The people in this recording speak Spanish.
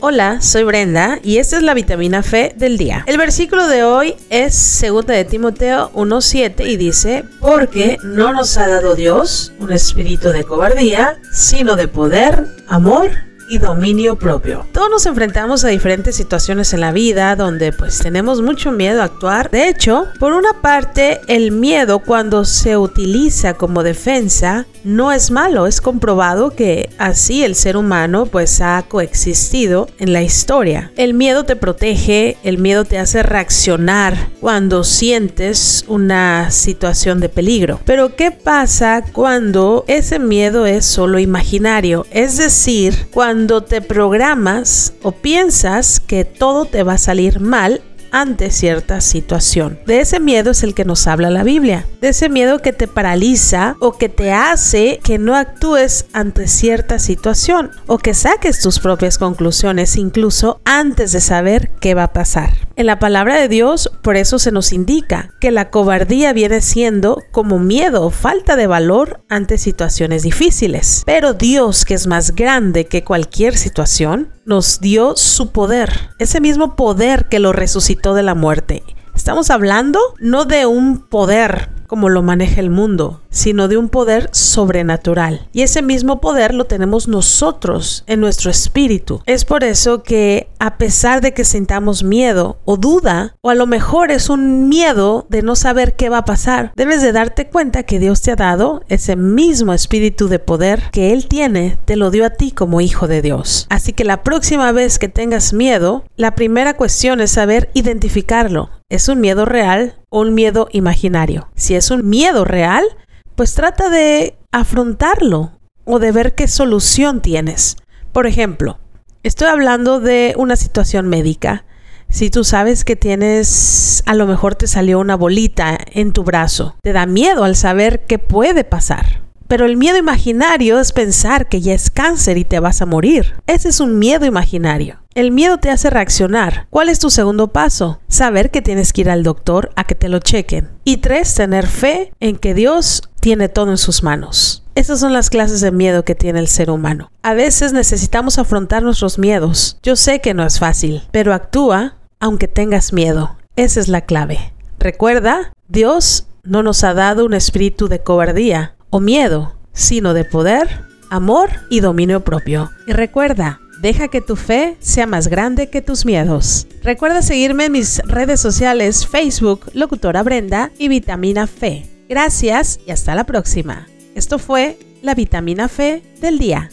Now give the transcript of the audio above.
Hola, soy Brenda y esta es la vitamina Fe del día. El versículo de hoy es 2 de Timoteo 1.7 y dice, porque no nos ha dado Dios un espíritu de cobardía, sino de poder, amor y dominio propio. Todos nos enfrentamos a diferentes situaciones en la vida donde pues tenemos mucho miedo a actuar. De hecho, por una parte, el miedo cuando se utiliza como defensa no es malo, es comprobado que así el ser humano pues ha coexistido en la historia. El miedo te protege, el miedo te hace reaccionar cuando sientes una situación de peligro. Pero ¿qué pasa cuando ese miedo es solo imaginario? Es decir, cuando cuando te programas o piensas que todo te va a salir mal ante cierta situación. De ese miedo es el que nos habla la Biblia. De ese miedo que te paraliza o que te hace que no actúes ante cierta situación o que saques tus propias conclusiones incluso antes de saber qué va a pasar. En la palabra de Dios por eso se nos indica que la cobardía viene siendo como miedo o falta de valor ante situaciones difíciles. Pero Dios, que es más grande que cualquier situación, nos dio su poder, ese mismo poder que lo resucitó de la muerte. Estamos hablando no de un poder como lo maneja el mundo, sino de un poder sobrenatural. Y ese mismo poder lo tenemos nosotros en nuestro espíritu. Es por eso que a pesar de que sintamos miedo o duda, o a lo mejor es un miedo de no saber qué va a pasar, debes de darte cuenta que Dios te ha dado ese mismo espíritu de poder que Él tiene, te lo dio a ti como hijo de Dios. Así que la próxima vez que tengas miedo, la primera cuestión es saber identificarlo. ¿Es un miedo real o un miedo imaginario? Si es un miedo real, pues trata de afrontarlo o de ver qué solución tienes. Por ejemplo, estoy hablando de una situación médica. Si tú sabes que tienes, a lo mejor te salió una bolita en tu brazo, te da miedo al saber qué puede pasar. Pero el miedo imaginario es pensar que ya es cáncer y te vas a morir. Ese es un miedo imaginario. El miedo te hace reaccionar. ¿Cuál es tu segundo paso? Saber que tienes que ir al doctor a que te lo chequen. Y tres, tener fe en que Dios tiene todo en sus manos. Esas son las clases de miedo que tiene el ser humano. A veces necesitamos afrontar nuestros miedos. Yo sé que no es fácil, pero actúa aunque tengas miedo. Esa es la clave. Recuerda, Dios no nos ha dado un espíritu de cobardía, o miedo, sino de poder, amor y dominio propio. Y recuerda, deja que tu fe sea más grande que tus miedos. Recuerda seguirme en mis redes sociales Facebook, Locutora Brenda y Vitamina Fe. Gracias y hasta la próxima. Esto fue la Vitamina Fe del día.